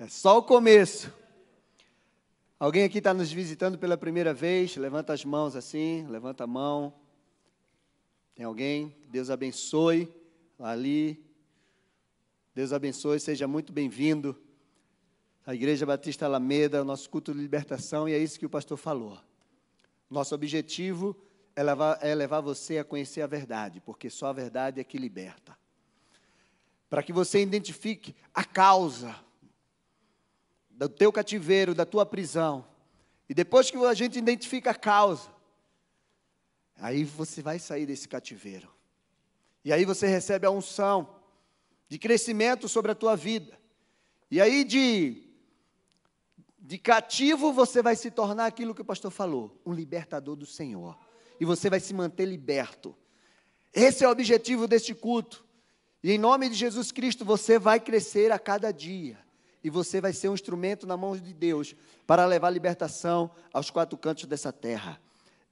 É só o começo. Alguém aqui está nos visitando pela primeira vez? Levanta as mãos assim, levanta a mão. Tem alguém? Deus abençoe. Ali. Deus abençoe, seja muito bem-vindo à Igreja Batista Alameda, nosso culto de libertação, e é isso que o pastor falou. Nosso objetivo é levar, é levar você a conhecer a verdade, porque só a verdade é que liberta. Para que você identifique a causa do teu cativeiro, da tua prisão. E depois que a gente identifica a causa, aí você vai sair desse cativeiro. E aí você recebe a unção de crescimento sobre a tua vida. E aí de de cativo você vai se tornar aquilo que o pastor falou, um libertador do Senhor. E você vai se manter liberto. Esse é o objetivo deste culto. E em nome de Jesus Cristo você vai crescer a cada dia e você vai ser um instrumento na mão de Deus para levar libertação aos quatro cantos dessa terra.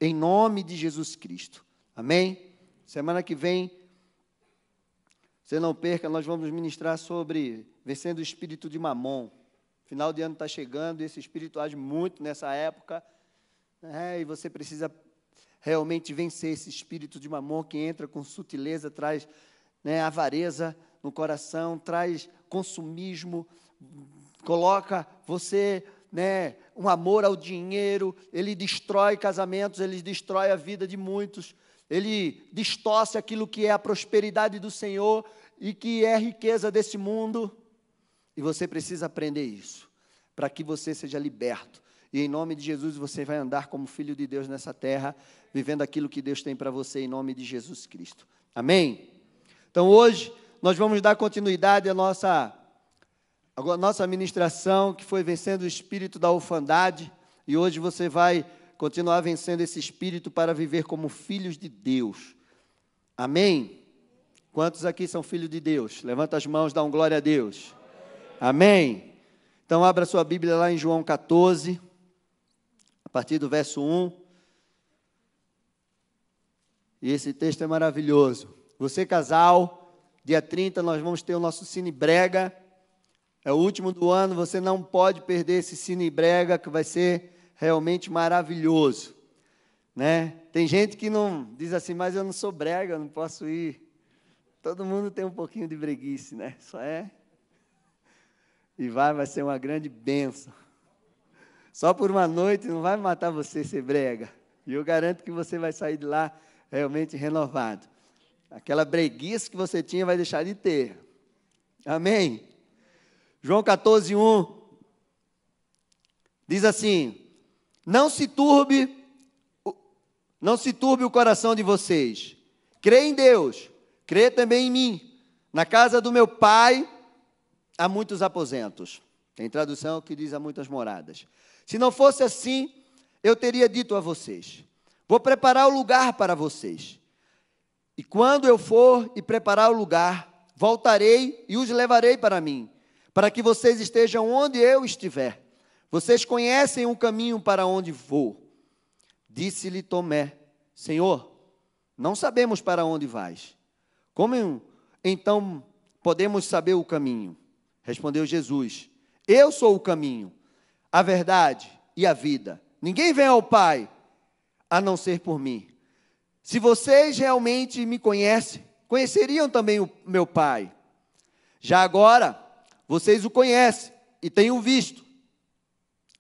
Em nome de Jesus Cristo. Amém? Semana que vem, você não perca, nós vamos ministrar sobre vencendo o espírito de mamon. Final de ano está chegando e esse espírito age muito nessa época. Né? e você precisa realmente vencer esse espírito de mamon que entra com sutileza, traz né, avareza no coração, traz consumismo, coloca você, né, um amor ao dinheiro, ele destrói casamentos, ele destrói a vida de muitos, ele distorce aquilo que é a prosperidade do Senhor e que é a riqueza desse mundo. E você precisa aprender isso, para que você seja liberto. E em nome de Jesus você vai andar como filho de Deus nessa terra, vivendo aquilo que Deus tem para você em nome de Jesus Cristo. Amém? Então hoje nós vamos dar continuidade à nossa a nossa ministração, que foi vencendo o espírito da orfandade, e hoje você vai continuar vencendo esse espírito para viver como filhos de Deus. Amém? Quantos aqui são filhos de Deus? Levanta as mãos, dá um glória a Deus. Amém? Então, abra sua Bíblia lá em João 14, a partir do verso 1. E esse texto é maravilhoso. Você, casal, dia 30 nós vamos ter o nosso Cine Brega é o último do ano, você não pode perder esse Cine Brega, que vai ser realmente maravilhoso. Né? Tem gente que não diz assim, mas eu não sou brega, eu não posso ir. Todo mundo tem um pouquinho de breguice, né? Só é. E vai, vai ser uma grande benção. Só por uma noite não vai matar você ser brega. E eu garanto que você vai sair de lá realmente renovado. Aquela breguice que você tinha vai deixar de ter. Amém? João 14, 1 diz assim: Não se turbe, não se turbe o coração de vocês. Crê em Deus, crê também em mim. Na casa do meu pai há muitos aposentos. Tem tradução que diz há muitas moradas. Se não fosse assim, eu teria dito a vocês: Vou preparar o lugar para vocês. E quando eu for e preparar o lugar, voltarei e os levarei para mim para que vocês estejam onde eu estiver. Vocês conhecem o caminho para onde vou. Disse-lhe Tomé: Senhor, não sabemos para onde vais. Como então podemos saber o caminho? Respondeu Jesus: Eu sou o caminho, a verdade e a vida. Ninguém vem ao Pai a não ser por mim. Se vocês realmente me conhecem, conheceriam também o meu Pai. Já agora, vocês o conhecem e o visto.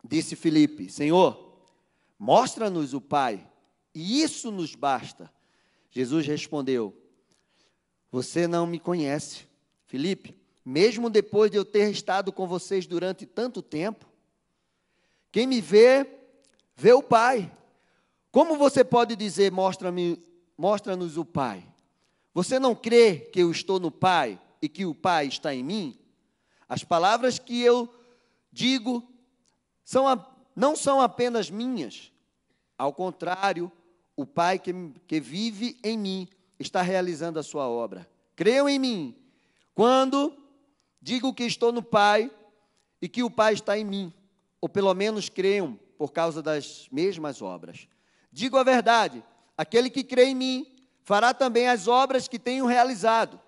Disse Filipe: Senhor, mostra-nos o Pai, e isso nos basta. Jesus respondeu: Você não me conhece, Filipe, mesmo depois de eu ter estado com vocês durante tanto tempo. Quem me vê, vê o Pai. Como você pode dizer, mostra-me, mostra-nos o Pai? Você não crê que eu estou no Pai e que o Pai está em mim? As palavras que eu digo são a, não são apenas minhas. Ao contrário, o Pai que, que vive em mim está realizando a sua obra. Creiam em mim quando digo que estou no Pai e que o Pai está em mim, ou pelo menos creiam por causa das mesmas obras. Digo a verdade: aquele que crê em mim fará também as obras que tenho realizado.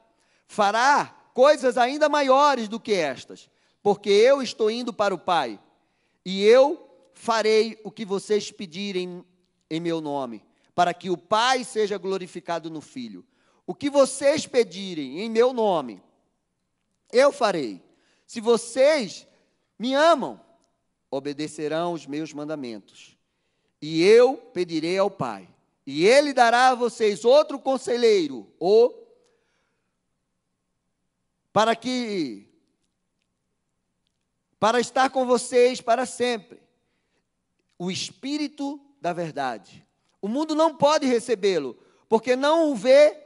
Fará coisas ainda maiores do que estas. porque eu estou indo para o Pai, e eu farei o que vocês pedirem em meu nome, para que o Pai seja glorificado no Filho. O que vocês pedirem em meu nome, eu farei. Se vocês me amam, obedecerão os meus mandamentos. E eu pedirei ao Pai, e ele dará a vocês outro conselheiro, ou para que para estar com vocês para sempre. O espírito da verdade. O mundo não pode recebê-lo, porque não o vê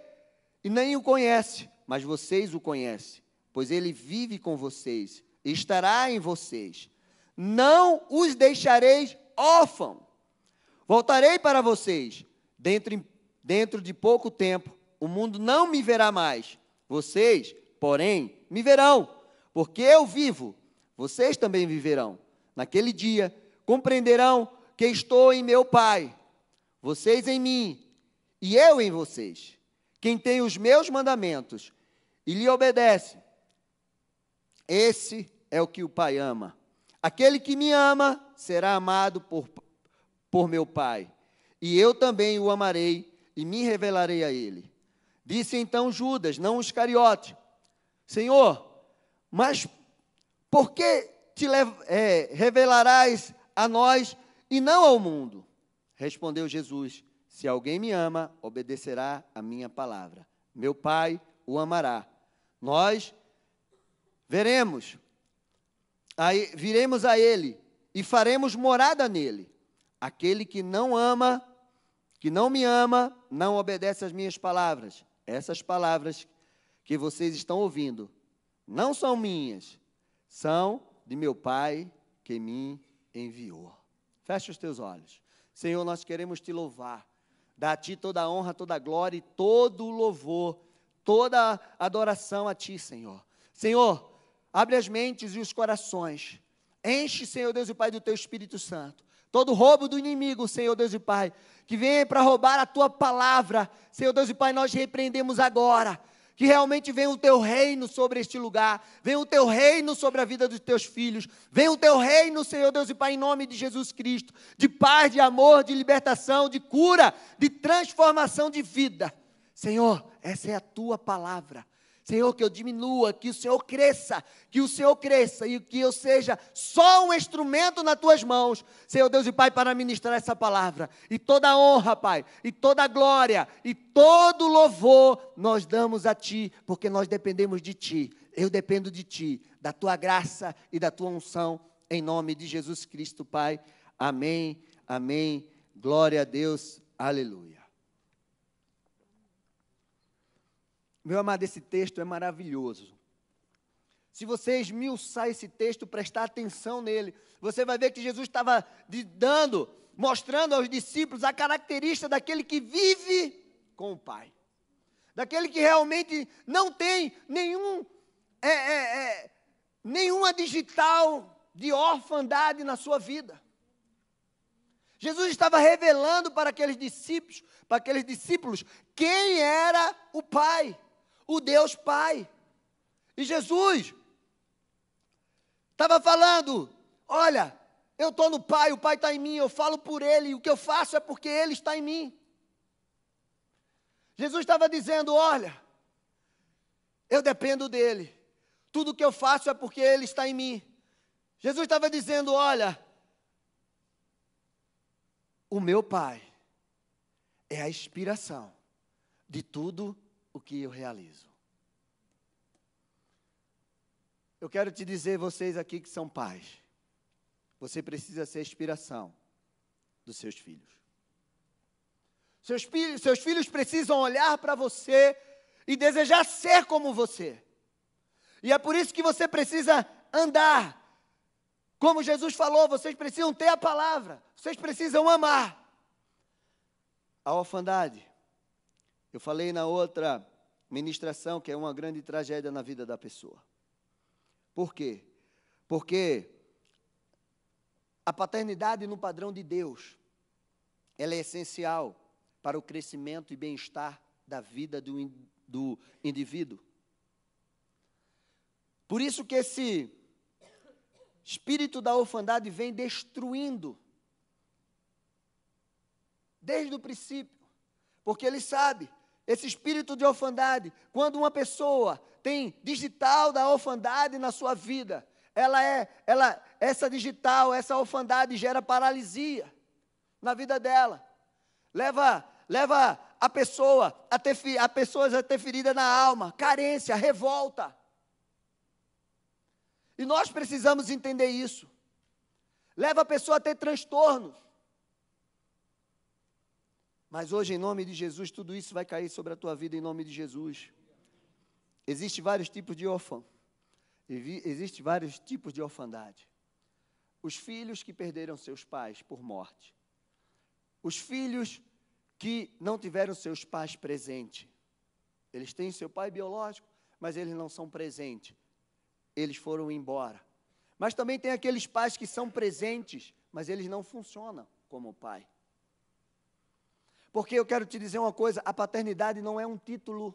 e nem o conhece, mas vocês o conhecem, pois ele vive com vocês estará em vocês. Não os deixareis órfãos. Voltarei para vocês. Dentro, dentro de pouco tempo, o mundo não me verá mais. Vocês, porém, me verão, porque eu vivo. Vocês também viverão. Naquele dia, compreenderão que estou em meu Pai, vocês em mim e eu em vocês. Quem tem os meus mandamentos e lhe obedece, esse é o que o Pai ama. Aquele que me ama será amado por, por meu Pai, e eu também o amarei e me revelarei a ele. Disse então Judas, não Iscariote: Senhor, mas por que te é, revelarás a nós e não ao mundo? Respondeu Jesus: Se alguém me ama, obedecerá a minha palavra. Meu Pai o amará. Nós veremos, aí, viremos a ele e faremos morada nele. Aquele que não ama, que não me ama, não obedece às minhas palavras. Essas palavras que vocês estão ouvindo não são minhas, são de meu Pai que me enviou. Feche os teus olhos. Senhor, nós queremos te louvar. Dá a ti toda a honra, toda a glória e todo o louvor, toda a adoração a ti, Senhor. Senhor, abre as mentes e os corações. Enche, Senhor Deus e Pai, do teu Espírito Santo. Todo roubo do inimigo, Senhor Deus e Pai, que vem para roubar a tua palavra, Senhor Deus e Pai, nós repreendemos agora que realmente venha o teu reino sobre este lugar, venha o teu reino sobre a vida dos teus filhos, venha o teu reino, Senhor Deus e Pai, em nome de Jesus Cristo, de paz, de amor, de libertação, de cura, de transformação de vida. Senhor, essa é a tua palavra. Senhor, que eu diminua, que o Senhor cresça, que o Senhor cresça e que eu seja só um instrumento nas tuas mãos, Senhor Deus e Pai, para ministrar essa palavra. E toda a honra, Pai, e toda a glória, e todo louvor nós damos a Ti, porque nós dependemos de Ti. Eu dependo de Ti, da Tua graça e da Tua unção, em nome de Jesus Cristo, Pai. Amém, amém. Glória a Deus, aleluia. Meu amado, esse texto é maravilhoso. Se você esmiuçar esse texto, prestar atenção nele, você vai ver que Jesus estava dando, mostrando aos discípulos a característica daquele que vive com o Pai. Daquele que realmente não tem nenhum, é, é, é, nenhuma digital de orfandade na sua vida. Jesus estava revelando para aqueles discípulos, para aqueles discípulos, quem era o Pai o Deus Pai. E Jesus estava falando: olha, eu estou no Pai, o Pai está em mim, eu falo por Ele, o que eu faço é porque Ele está em mim. Jesus estava dizendo: olha, eu dependo dEle, tudo que eu faço é porque Ele está em mim. Jesus estava dizendo: olha, o meu Pai é a inspiração de tudo o que eu realizo. Eu quero te dizer, vocês aqui que são pais, você precisa ser inspiração dos seus filhos. Seus, filhos, seus filhos precisam olhar para você e desejar ser como você. E é por isso que você precisa andar. Como Jesus falou, vocês precisam ter a palavra, vocês precisam amar. A orfandade eu falei na outra ministração que é uma grande tragédia na vida da pessoa. Por quê? Porque a paternidade no padrão de Deus, ela é essencial para o crescimento e bem-estar da vida do, do indivíduo. Por isso que esse espírito da orfandade vem destruindo. Desde o princípio. Porque ele sabe, esse espírito de orfandade, quando uma pessoa tem digital da orfandade na sua vida, ela é, ela, essa digital, essa orfandade gera paralisia na vida dela. Leva, leva a pessoa a ter a pessoas a ter ferida na alma, carência, revolta. E nós precisamos entender isso. Leva a pessoa a ter transtornos. Mas hoje, em nome de Jesus, tudo isso vai cair sobre a tua vida em nome de Jesus. Existem vários tipos de órfão. Existem vários tipos de orfandade. Os filhos que perderam seus pais por morte. Os filhos que não tiveram seus pais presentes. Eles têm seu pai biológico, mas eles não são presentes. Eles foram embora. Mas também tem aqueles pais que são presentes, mas eles não funcionam como pai. Porque eu quero te dizer uma coisa: a paternidade não é um título,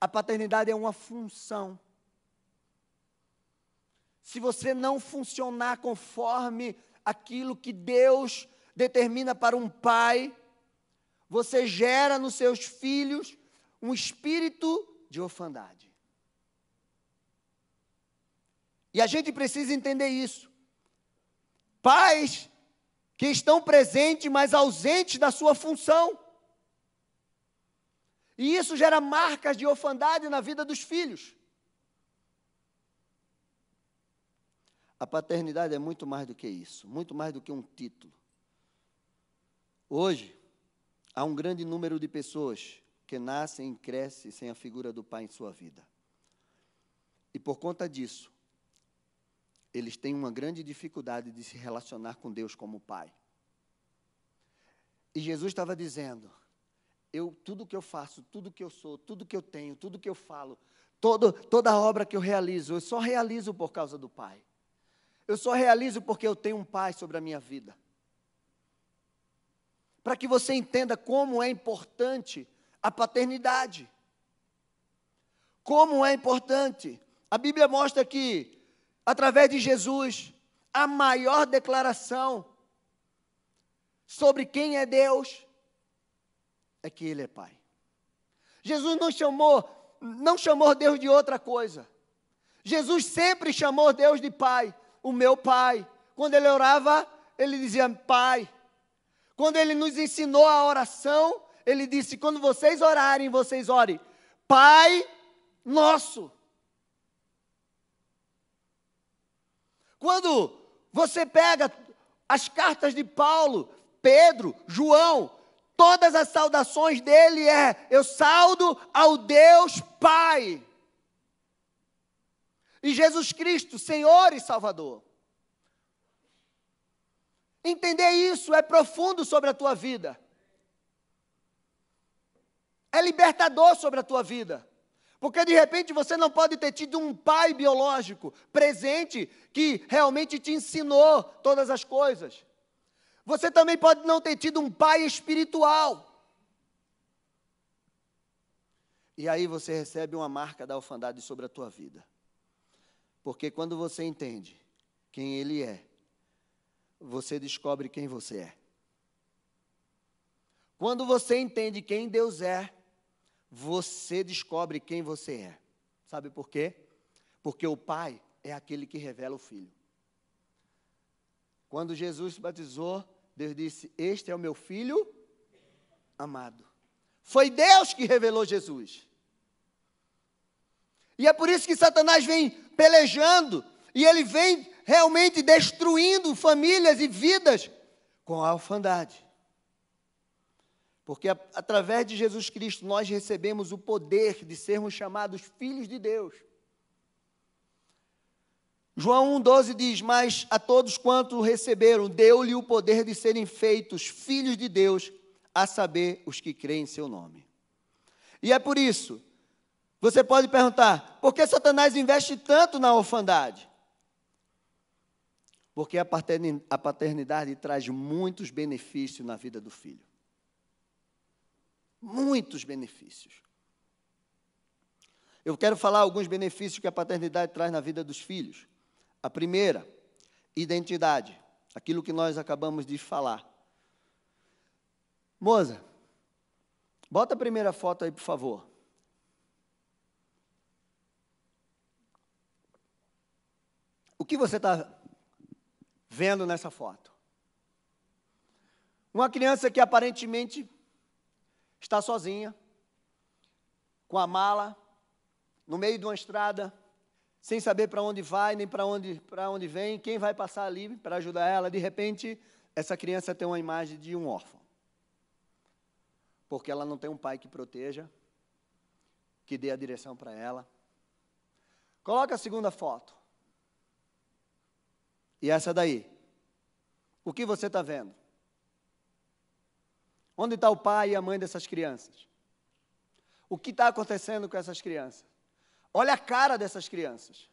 a paternidade é uma função. Se você não funcionar conforme aquilo que Deus determina para um pai, você gera nos seus filhos um espírito de orfandade. E a gente precisa entender isso. Pais que estão presentes, mas ausentes da sua função. E isso gera marcas de orfandade na vida dos filhos. A paternidade é muito mais do que isso, muito mais do que um título. Hoje, há um grande número de pessoas que nascem e crescem sem a figura do pai em sua vida. E por conta disso, eles têm uma grande dificuldade de se relacionar com Deus como pai. E Jesus estava dizendo: eu tudo que eu faço, tudo que eu sou, tudo que eu tenho, tudo que eu falo, todo, toda obra que eu realizo, eu só realizo por causa do Pai. Eu só realizo porque eu tenho um Pai sobre a minha vida. Para que você entenda como é importante a paternidade. Como é importante. A Bíblia mostra que, através de Jesus, a maior declaração sobre quem é Deus é que Ele é Pai. Jesus não chamou, não chamou Deus de outra coisa. Jesus sempre chamou Deus de Pai o meu Pai. Quando ele orava, ele dizia Pai. Quando ele nos ensinou a oração, ele disse: quando vocês orarem, vocês orem, Pai nosso. Quando você pega as cartas de Paulo, Pedro, João, todas as saudações dele é: eu saldo ao Deus Pai e Jesus Cristo, Senhor e Salvador. Entender isso é profundo sobre a tua vida. É libertador sobre a tua vida. Porque de repente você não pode ter tido um pai biológico presente que realmente te ensinou todas as coisas. Você também pode não ter tido um pai espiritual. E aí você recebe uma marca da orfandade sobre a tua vida. Porque quando você entende quem Ele é, você descobre quem você é. Quando você entende quem Deus é, você descobre quem você é. Sabe por quê? Porque o Pai é aquele que revela o Filho. Quando Jesus se batizou, Deus disse: Este é o meu filho amado. Foi Deus que revelou Jesus. E é por isso que Satanás vem pelejando e ele vem realmente destruindo famílias e vidas com a alfandade. Porque através de Jesus Cristo nós recebemos o poder de sermos chamados filhos de Deus. João 1,12 diz: Mas a todos quanto receberam, deu-lhe o poder de serem feitos filhos de Deus, a saber, os que creem em seu nome. E é por isso você pode perguntar: por que Satanás investe tanto na orfandade? Porque a paternidade traz muitos benefícios na vida do filho. Muitos benefícios. Eu quero falar alguns benefícios que a paternidade traz na vida dos filhos. A primeira identidade, aquilo que nós acabamos de falar. Moça, bota a primeira foto aí, por favor. O que você está vendo nessa foto? Uma criança que aparentemente está sozinha, com a mala, no meio de uma estrada, sem saber para onde vai, nem para onde, onde vem, quem vai passar ali para ajudar ela. De repente, essa criança tem uma imagem de um órfão. Porque ela não tem um pai que proteja, que dê a direção para ela. Coloca a segunda foto. E essa daí. O que você está vendo? Onde está o pai e a mãe dessas crianças? O que está acontecendo com essas crianças? Olha a cara dessas crianças.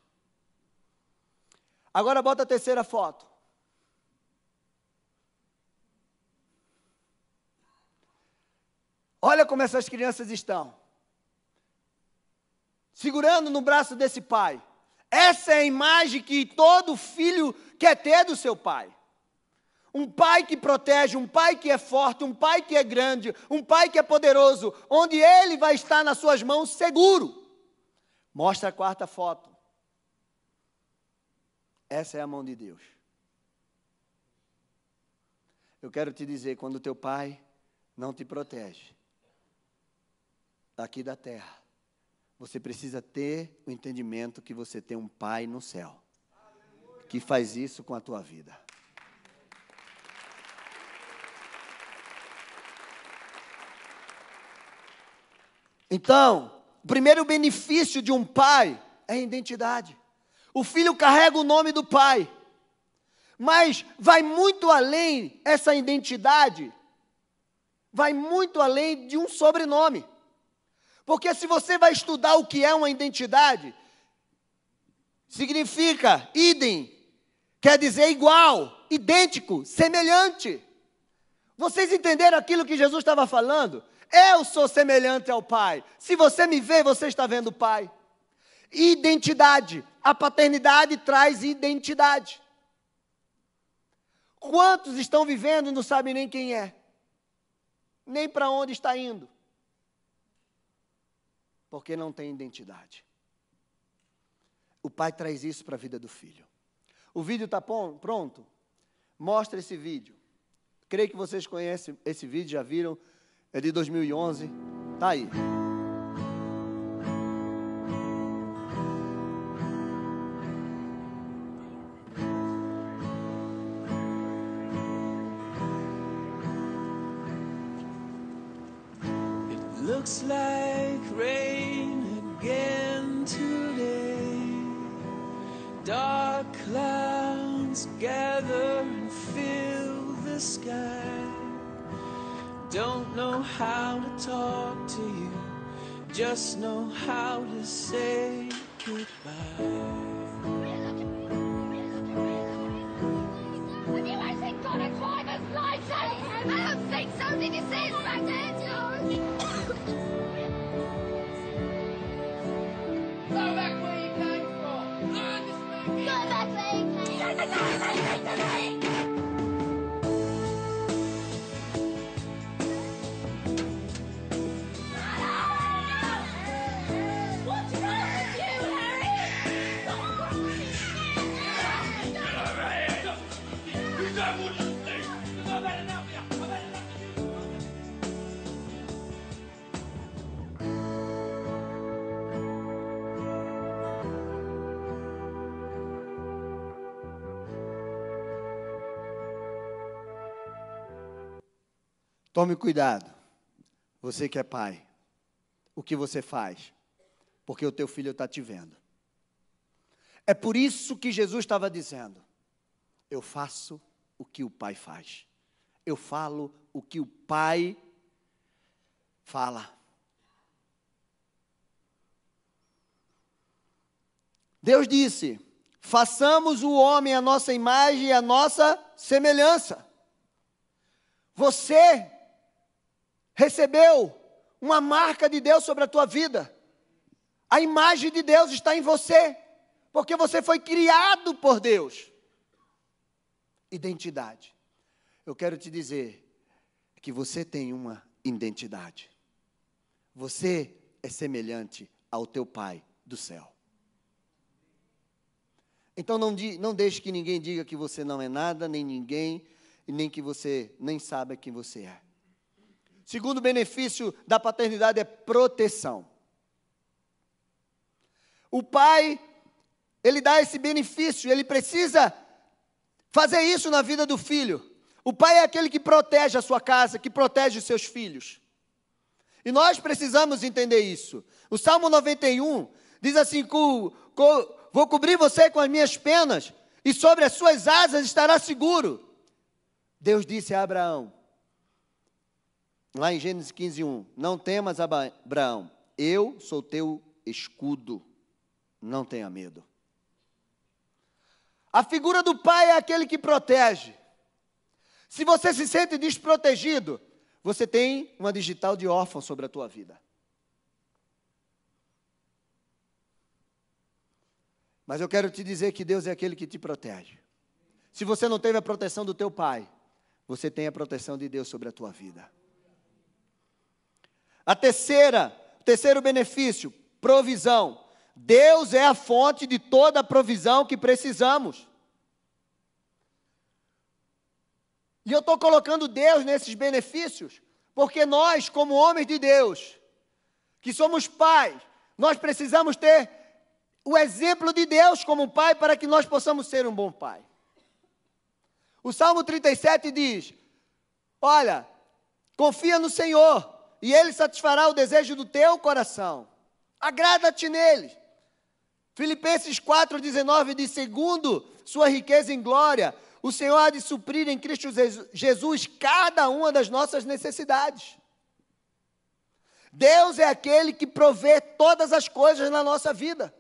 Agora bota a terceira foto. Olha como essas crianças estão. Segurando no braço desse pai. Essa é a imagem que todo filho quer ter do seu pai. Um pai que protege, um pai que é forte, um pai que é grande, um pai que é poderoso, onde ele vai estar nas suas mãos seguro. Mostra a quarta foto. Essa é a mão de Deus. Eu quero te dizer, quando teu pai não te protege, aqui da terra, você precisa ter o entendimento que você tem um pai no céu, que faz isso com a tua vida. Então, o primeiro benefício de um pai é a identidade. O filho carrega o nome do pai. Mas vai muito além essa identidade, vai muito além de um sobrenome. Porque se você vai estudar o que é uma identidade, significa idem, quer dizer igual, idêntico, semelhante. Vocês entenderam aquilo que Jesus estava falando? Eu sou semelhante ao Pai. Se você me vê, você está vendo o Pai. Identidade. A paternidade traz identidade. Quantos estão vivendo e não sabem nem quem é? Nem para onde está indo? Porque não tem identidade. O pai traz isso para a vida do filho. O vídeo está pronto? Mostra esse vídeo. Creio que vocês conhecem esse vídeo, já viram é de 2011. Tá aí. How to talk to you, just know how to say goodbye. Tome cuidado. Você que é pai. O que você faz? Porque o teu filho está te vendo. É por isso que Jesus estava dizendo: Eu faço o que o pai faz. Eu falo o que o pai fala. Deus disse: façamos o homem a nossa imagem e a nossa semelhança. Você recebeu uma marca de Deus sobre a tua vida. A imagem de Deus está em você, porque você foi criado por Deus. identidade. Eu quero te dizer que você tem uma identidade. Você é semelhante ao teu Pai do céu. Então não, não deixe que ninguém diga que você não é nada, nem ninguém, e nem que você nem sabe quem você é. Segundo benefício da paternidade é proteção. O pai, ele dá esse benefício, ele precisa fazer isso na vida do filho. O pai é aquele que protege a sua casa, que protege os seus filhos. E nós precisamos entender isso. O Salmo 91 diz assim: Vou cobrir você com as minhas penas, e sobre as suas asas estará seguro. Deus disse a Abraão: Lá em Gênesis 15, 1. Não temas, Abraão, eu sou teu escudo, não tenha medo. A figura do pai é aquele que protege. Se você se sente desprotegido, você tem uma digital de órfão sobre a tua vida. Mas eu quero te dizer que Deus é aquele que te protege. Se você não teve a proteção do teu pai, você tem a proteção de Deus sobre a tua vida. A terceira, terceiro benefício, provisão. Deus é a fonte de toda a provisão que precisamos. E eu estou colocando Deus nesses benefícios, porque nós, como homens de Deus, que somos pais, nós precisamos ter o exemplo de Deus como pai para que nós possamos ser um bom pai. O Salmo 37 diz: Olha, confia no Senhor e Ele satisfará o desejo do teu coração. Agrada-te nele. Filipenses 4,19 diz: segundo sua riqueza em glória, o Senhor há de suprir em Cristo Jesus cada uma das nossas necessidades. Deus é aquele que provê todas as coisas na nossa vida.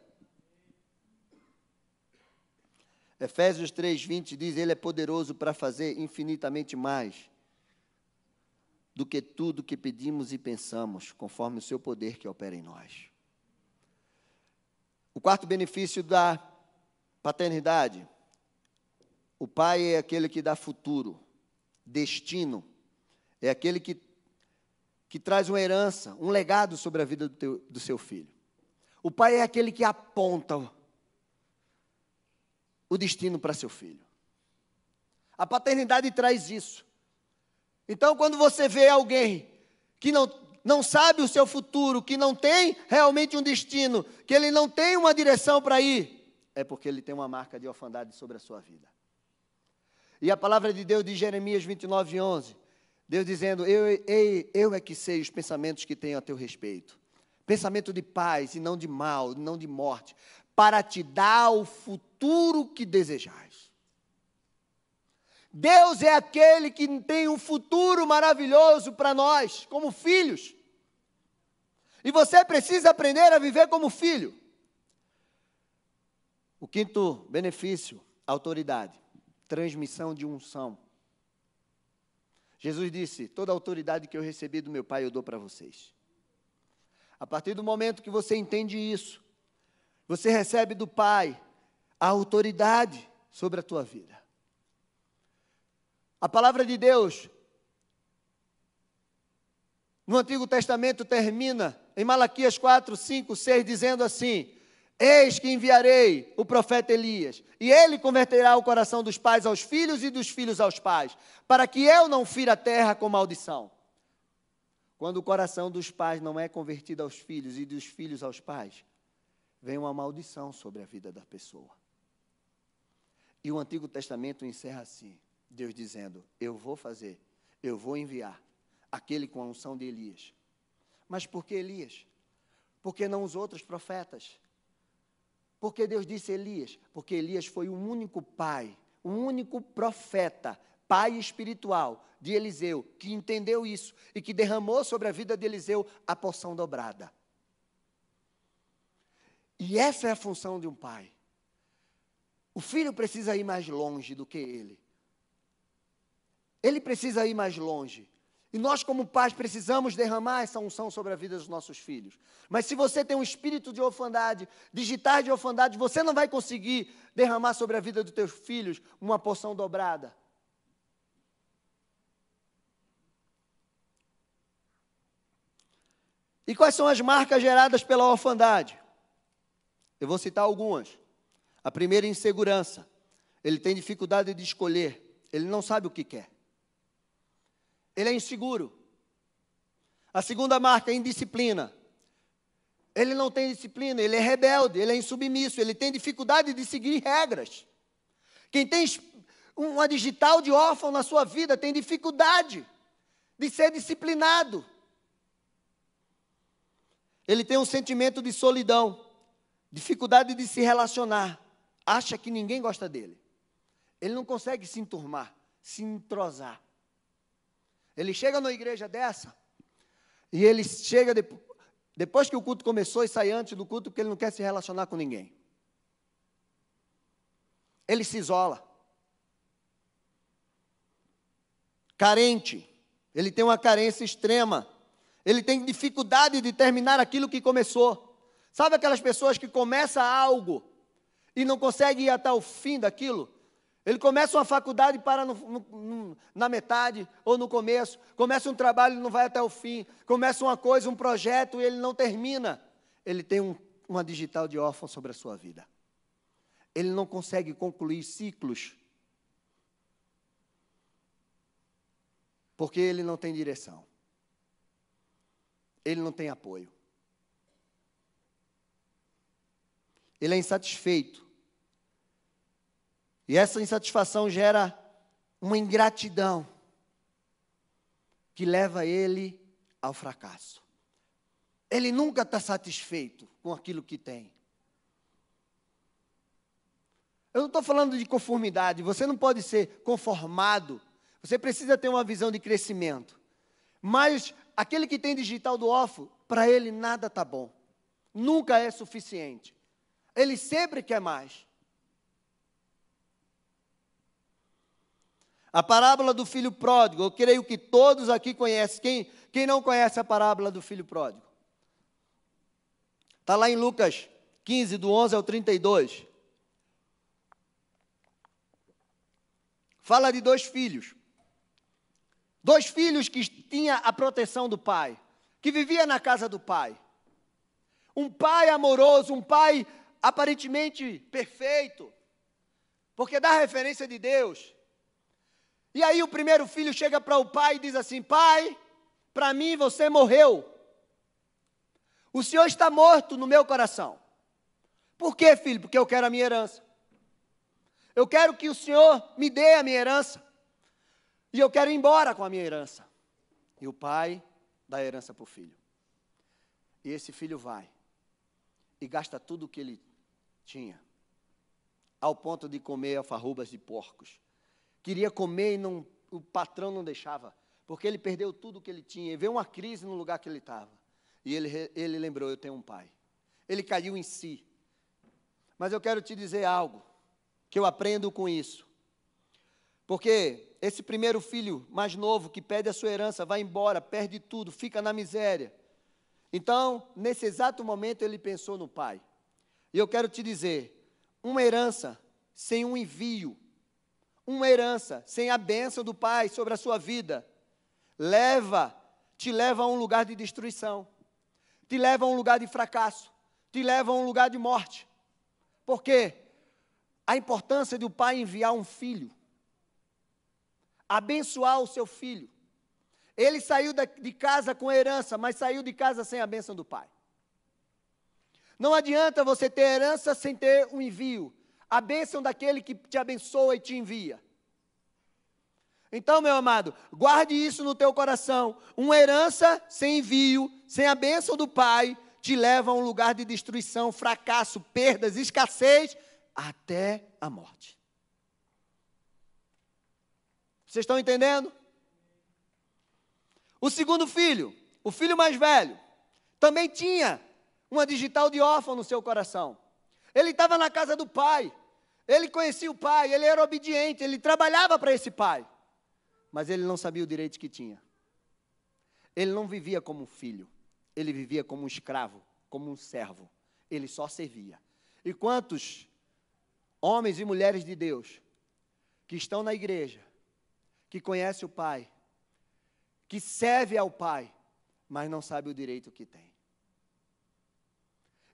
Efésios 3,20 diz: Ele é poderoso para fazer infinitamente mais do que tudo que pedimos e pensamos, conforme o seu poder que opera em nós. O quarto benefício da paternidade: o pai é aquele que dá futuro, destino, é aquele que, que traz uma herança, um legado sobre a vida do, teu, do seu filho. O pai é aquele que aponta o destino para seu filho. A paternidade traz isso. Então, quando você vê alguém que não, não sabe o seu futuro, que não tem realmente um destino, que ele não tem uma direção para ir, é porque ele tem uma marca de orfandade sobre a sua vida. E a palavra de Deus de Jeremias 29, 11, Deus dizendo: eu, eu, eu é que sei os pensamentos que tenho a teu respeito. Pensamento de paz e não de mal, não de morte, para te dar o futuro que desejais. Deus é aquele que tem um futuro maravilhoso para nós, como filhos. E você precisa aprender a viver como filho. O quinto benefício, autoridade, transmissão de unção. Jesus disse: Toda a autoridade que eu recebi do meu Pai eu dou para vocês. A partir do momento que você entende isso, você recebe do Pai a autoridade sobre a tua vida. A palavra de Deus no Antigo Testamento termina em Malaquias 4, 5, 6, dizendo assim: Eis que enviarei o profeta Elias, e ele converterá o coração dos pais aos filhos e dos filhos aos pais, para que eu não fira a terra com maldição. Quando o coração dos pais não é convertido aos filhos e dos filhos aos pais, vem uma maldição sobre a vida da pessoa. E o Antigo Testamento encerra assim: Deus dizendo: Eu vou fazer, eu vou enviar aquele com a unção de Elias. Mas por que Elias? Por que não os outros profetas? Porque Deus disse Elias? Porque Elias foi o único pai, o único profeta, pai espiritual de Eliseu, que entendeu isso e que derramou sobre a vida de Eliseu a porção dobrada. E essa é a função de um pai. O filho precisa ir mais longe do que ele. Ele precisa ir mais longe. E nós, como pais, precisamos derramar essa unção sobre a vida dos nossos filhos. Mas se você tem um espírito de orfandade, digitar de orfandade, você não vai conseguir derramar sobre a vida dos teus filhos uma porção dobrada. E quais são as marcas geradas pela orfandade? Eu vou citar algumas. A primeira, é insegurança. Ele tem dificuldade de escolher, ele não sabe o que quer. Ele é inseguro. A segunda marca, indisciplina. Ele não tem disciplina, ele é rebelde, ele é insubmisso, ele tem dificuldade de seguir regras. Quem tem uma digital de órfão na sua vida tem dificuldade de ser disciplinado. Ele tem um sentimento de solidão, dificuldade de se relacionar, acha que ninguém gosta dele. Ele não consegue se enturmar, se entrosar. Ele chega numa igreja dessa, e ele chega depois, depois que o culto começou e sai antes do culto porque ele não quer se relacionar com ninguém. Ele se isola. Carente. Ele tem uma carência extrema. Ele tem dificuldade de terminar aquilo que começou. Sabe aquelas pessoas que começam algo e não conseguem ir até o fim daquilo? Ele começa uma faculdade e para no, no, na metade ou no começo. Começa um trabalho e não vai até o fim. Começa uma coisa, um projeto e ele não termina. Ele tem um, uma digital de órfão sobre a sua vida. Ele não consegue concluir ciclos. Porque ele não tem direção. Ele não tem apoio. Ele é insatisfeito. E essa insatisfação gera uma ingratidão que leva ele ao fracasso. Ele nunca está satisfeito com aquilo que tem. Eu não estou falando de conformidade, você não pode ser conformado, você precisa ter uma visão de crescimento. Mas aquele que tem digital do off, para ele nada está bom, nunca é suficiente, ele sempre quer mais. A parábola do filho pródigo, eu creio que todos aqui conhecem. Quem, quem não conhece a parábola do filho pródigo? Está lá em Lucas 15, do 11 ao 32. Fala de dois filhos. Dois filhos que tinham a proteção do pai, que vivia na casa do pai. Um pai amoroso, um pai aparentemente perfeito, porque dá referência de Deus. E aí o primeiro filho chega para o pai e diz assim: Pai, para mim você morreu. O Senhor está morto no meu coração. Por quê, filho? Porque eu quero a minha herança. Eu quero que o Senhor me dê a minha herança. E eu quero ir embora com a minha herança. E o pai dá a herança para o filho. E esse filho vai e gasta tudo o que ele tinha, ao ponto de comer alfarrubas de porcos queria comer e não, o patrão não deixava, porque ele perdeu tudo que ele tinha, e veio uma crise no lugar que ele estava. E ele, ele lembrou: Eu tenho um pai. Ele caiu em si. Mas eu quero te dizer algo que eu aprendo com isso. Porque esse primeiro filho mais novo que pede a sua herança vai embora, perde tudo, fica na miséria. Então, nesse exato momento, ele pensou no pai. E eu quero te dizer: uma herança sem um envio uma herança, sem a bênção do Pai sobre a sua vida, leva, te leva a um lugar de destruição, te leva a um lugar de fracasso, te leva a um lugar de morte. Por quê? A importância de o pai enviar um filho, abençoar o seu filho. Ele saiu de casa com herança, mas saiu de casa sem a bênção do pai. Não adianta você ter herança sem ter um envio a bênção daquele que te abençoa e te envia. Então, meu amado, guarde isso no teu coração. Uma herança sem envio, sem a bênção do Pai, te leva a um lugar de destruição, fracasso, perdas, escassez, até a morte. Vocês estão entendendo? O segundo filho, o filho mais velho, também tinha uma digital de órfão no seu coração. Ele estava na casa do pai. Ele conhecia o pai, ele era obediente, ele trabalhava para esse pai. Mas ele não sabia o direito que tinha. Ele não vivia como um filho, ele vivia como um escravo, como um servo. Ele só servia. E quantos homens e mulheres de Deus que estão na igreja, que conhecem o Pai, que serve ao Pai, mas não sabe o direito que tem.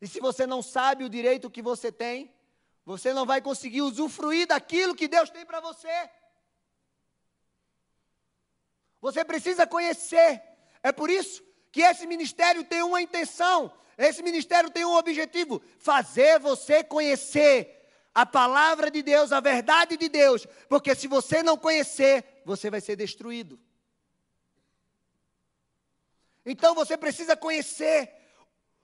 E se você não sabe o direito que você tem, você não vai conseguir usufruir daquilo que Deus tem para você. Você precisa conhecer. É por isso que esse ministério tem uma intenção, esse ministério tem um objetivo: fazer você conhecer a palavra de Deus, a verdade de Deus, porque se você não conhecer, você vai ser destruído. Então você precisa conhecer.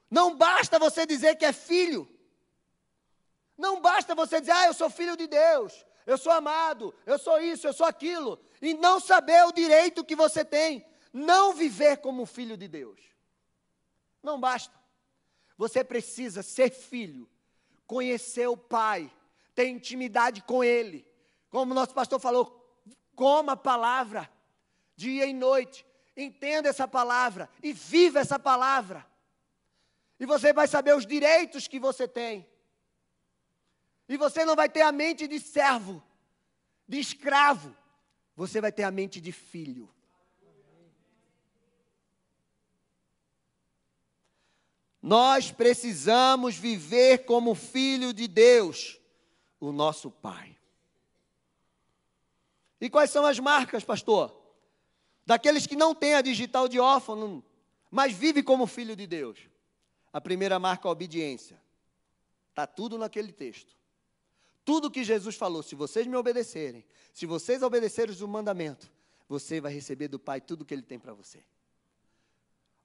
Não basta você dizer que é filho. Não basta você dizer, ah, eu sou filho de Deus, eu sou amado, eu sou isso, eu sou aquilo, e não saber o direito que você tem, não viver como filho de Deus. Não basta. Você precisa ser filho, conhecer o Pai, ter intimidade com Ele. Como o nosso pastor falou, coma a palavra, dia e noite, entenda essa palavra e viva essa palavra. E você vai saber os direitos que você tem. E você não vai ter a mente de servo, de escravo. Você vai ter a mente de filho. Nós precisamos viver como filho de Deus, o nosso Pai. E quais são as marcas, pastor? Daqueles que não têm a digital de órfão, mas vive como filho de Deus. A primeira marca é a obediência. Está tudo naquele texto. Tudo que Jesus falou, se vocês me obedecerem, se vocês obedecerem o mandamento, você vai receber do Pai tudo que Ele tem para você.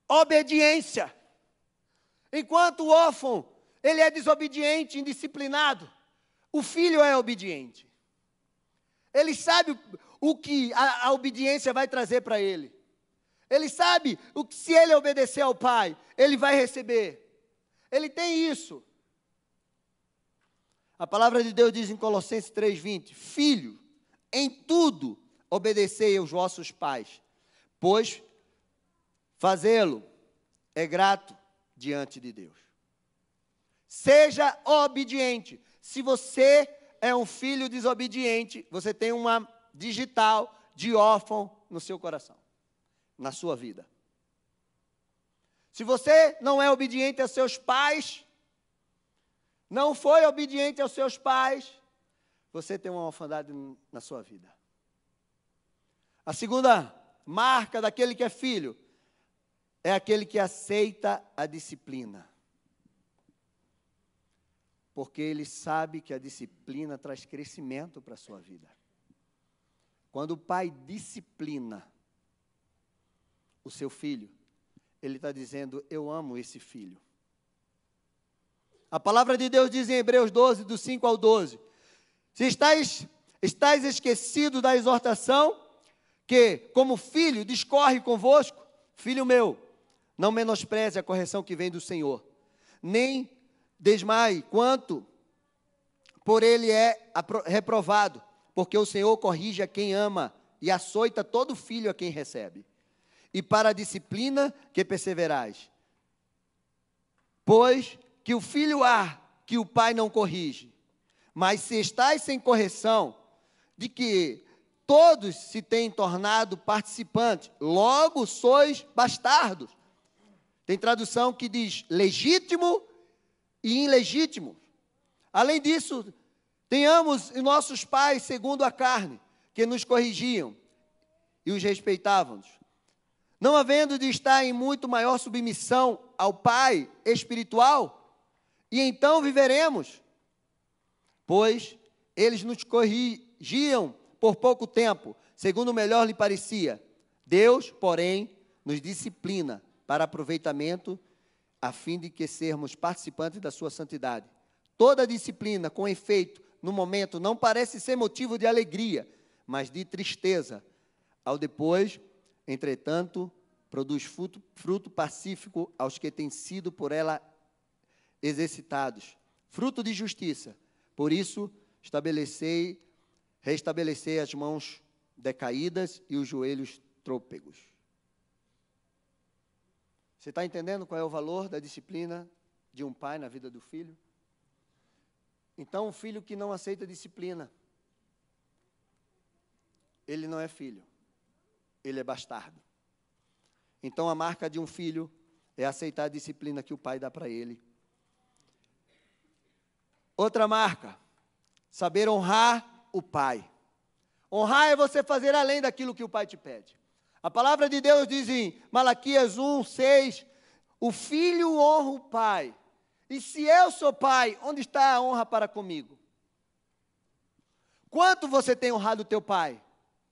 Obediência. Enquanto o órfão, ele é desobediente, indisciplinado, o filho é obediente. Ele sabe o que a, a obediência vai trazer para ele. Ele sabe o que se ele obedecer ao pai, ele vai receber. Ele tem isso. A palavra de Deus diz em Colossenses 3:20: Filho, em tudo obedecei aos vossos pais, pois fazê-lo é grato diante de Deus. Seja obediente. Se você é um filho desobediente, você tem uma digital de órfão no seu coração, na sua vida. Se você não é obediente aos seus pais, não foi obediente aos seus pais, você tem uma orfandade na sua vida. A segunda marca daquele que é filho é aquele que aceita a disciplina porque ele sabe que a disciplina traz crescimento para a sua vida. Quando o pai disciplina o seu filho, ele está dizendo: Eu amo esse filho. A palavra de Deus diz em Hebreus 12, do 5 ao 12: Se estáis, estáis esquecido da exortação, que, como filho, discorre convosco, filho meu, não menospreze a correção que vem do Senhor, nem desmaie, quanto por ele é reprovado, porque o Senhor corrige a quem ama e açoita todo filho a quem recebe. E para a disciplina que perseverais. Pois que o filho há que o pai não corrige. Mas se estáis sem correção, de que todos se têm tornado participantes, logo sois bastardos. Tem tradução que diz legítimo e ilegítimos. Além disso, tenhamos nossos pais segundo a carne, que nos corrigiam e os respeitávamos. Não havendo de estar em muito maior submissão ao Pai espiritual, e então viveremos, pois eles nos corrigiam por pouco tempo, segundo melhor lhe parecia. Deus, porém, nos disciplina para aproveitamento a fim de que sermos participantes da sua santidade. Toda disciplina, com efeito, no momento, não parece ser motivo de alegria, mas de tristeza. Ao depois, entretanto, produz fruto, fruto pacífico aos que têm sido por ela exercitados, fruto de justiça. Por isso, estabelecei, restabelecei as mãos decaídas e os joelhos trôpegos. Você está entendendo qual é o valor da disciplina de um pai na vida do filho? Então, um filho que não aceita disciplina, ele não é filho, ele é bastardo. Então, a marca de um filho é aceitar a disciplina que o pai dá para ele. Outra marca, saber honrar o pai. Honrar é você fazer além daquilo que o pai te pede. A palavra de Deus diz em Malaquias 1, 6: O filho honra o pai. E se eu sou pai, onde está a honra para comigo? Quanto você tem honrado o teu pai?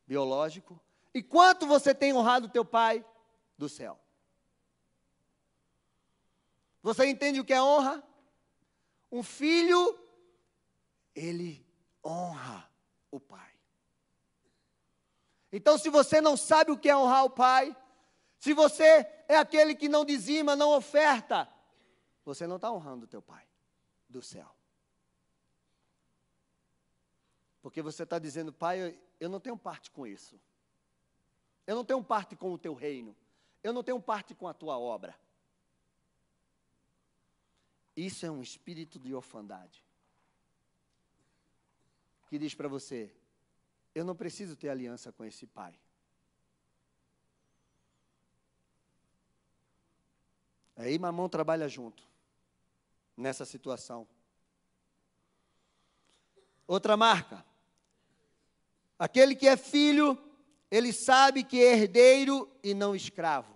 Biológico. E quanto você tem honrado teu pai? Do céu. Você entende o que é honra? Um filho, ele honra o pai. Então, se você não sabe o que é honrar o pai, se você é aquele que não dizima, não oferta, você não está honrando o teu pai do céu. Porque você está dizendo, pai, eu não tenho parte com isso. Eu não tenho parte com o teu reino. Eu não tenho parte com a tua obra. Isso é um espírito de orfandade. Que diz para você: eu não preciso ter aliança com esse pai. Aí mamão trabalha junto nessa situação. Outra marca. Aquele que é filho, ele sabe que é herdeiro e não escravo.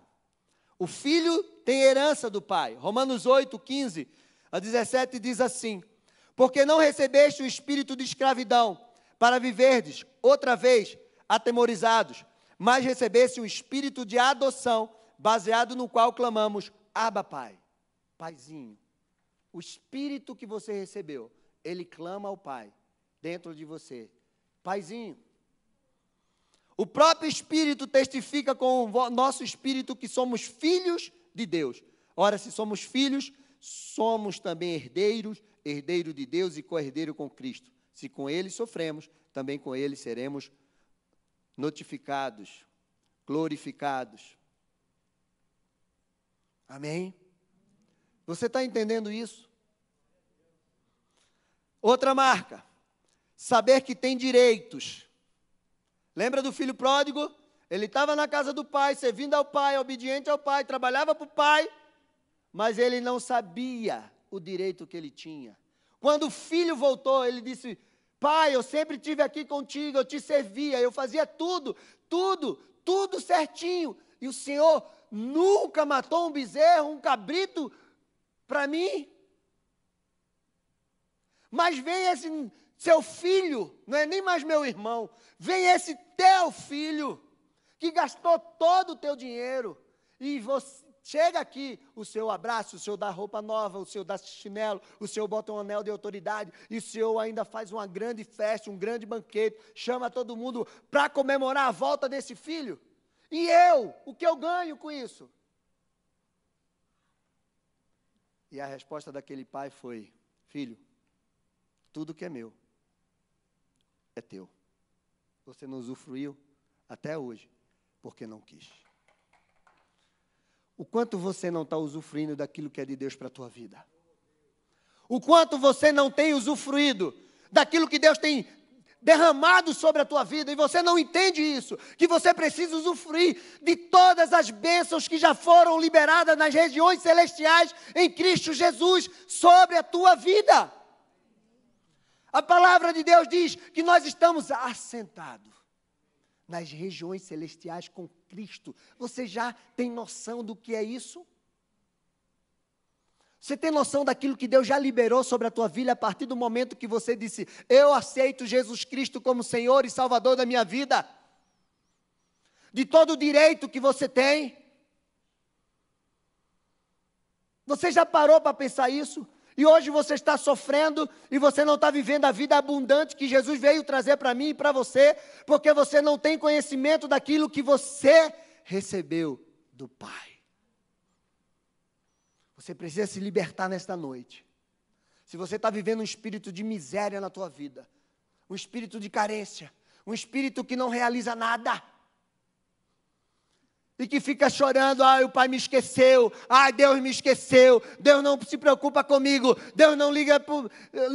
O filho tem herança do pai. Romanos 8, 15 a 17 diz assim: Porque não recebeste o espírito de escravidão para viverdes outra vez atemorizados, mas recebeste o espírito de adoção, baseado no qual clamamos: Abba, Pai, Paizinho. O espírito que você recebeu, ele clama ao Pai dentro de você: Paizinho. O próprio Espírito testifica com o nosso espírito que somos filhos de Deus. Ora, se somos filhos, somos também herdeiros, herdeiro de Deus e co-herdeiro com Cristo. Se com ele sofremos, também com ele seremos notificados, glorificados. Amém? Você está entendendo isso? Outra marca, saber que tem direitos. Lembra do filho pródigo? Ele estava na casa do pai, servindo ao pai, obediente ao pai, trabalhava para o pai mas ele não sabia o direito que ele tinha. Quando o filho voltou, ele disse: Pai, eu sempre tive aqui contigo, eu te servia, eu fazia tudo, tudo, tudo certinho. E o Senhor nunca matou um bezerro, um cabrito para mim. Mas vem esse seu filho, não é nem mais meu irmão, vem esse teu filho, que gastou todo o teu dinheiro, e você, Chega aqui, o seu abraço, o seu dá roupa nova, o seu dá chinelo, o seu bota um anel de autoridade, e o seu ainda faz uma grande festa, um grande banquete, chama todo mundo para comemorar a volta desse filho. E eu, o que eu ganho com isso? E a resposta daquele pai foi: Filho, tudo que é meu é teu. Você não usufruiu até hoje, porque não quis o quanto você não está usufruindo daquilo que é de Deus para a tua vida. O quanto você não tem usufruído daquilo que Deus tem derramado sobre a tua vida e você não entende isso, que você precisa usufruir de todas as bênçãos que já foram liberadas nas regiões celestiais em Cristo Jesus sobre a tua vida. A palavra de Deus diz que nós estamos assentados nas regiões celestiais com Cristo. Você já tem noção do que é isso? Você tem noção daquilo que Deus já liberou sobre a tua vida a partir do momento que você disse: Eu aceito Jesus Cristo como Senhor e Salvador da minha vida? De todo o direito que você tem? Você já parou para pensar isso? E hoje você está sofrendo e você não está vivendo a vida abundante que Jesus veio trazer para mim e para você, porque você não tem conhecimento daquilo que você recebeu do Pai. Você precisa se libertar nesta noite. Se você está vivendo um espírito de miséria na tua vida, um espírito de carência, um espírito que não realiza nada, e que fica chorando, ai, o pai me esqueceu, ai, Deus me esqueceu, Deus não se preocupa comigo, Deus não liga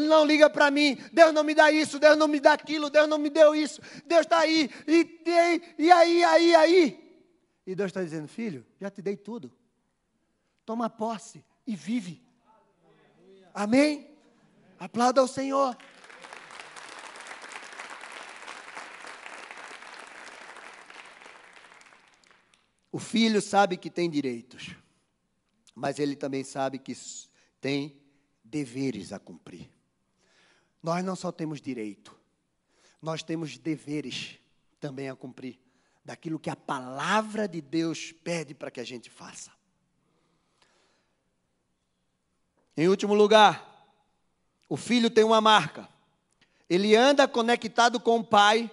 não liga para mim, Deus não me dá isso, Deus não me dá aquilo, Deus não me deu isso, Deus está aí, e, tem, e aí, aí, aí. E Deus está dizendo, filho, já te dei tudo. Toma posse e vive. Amém? Aplauda ao Senhor. O filho sabe que tem direitos, mas ele também sabe que tem deveres a cumprir. Nós não só temos direito, nós temos deveres também a cumprir, daquilo que a palavra de Deus pede para que a gente faça. Em último lugar, o filho tem uma marca. Ele anda conectado com o pai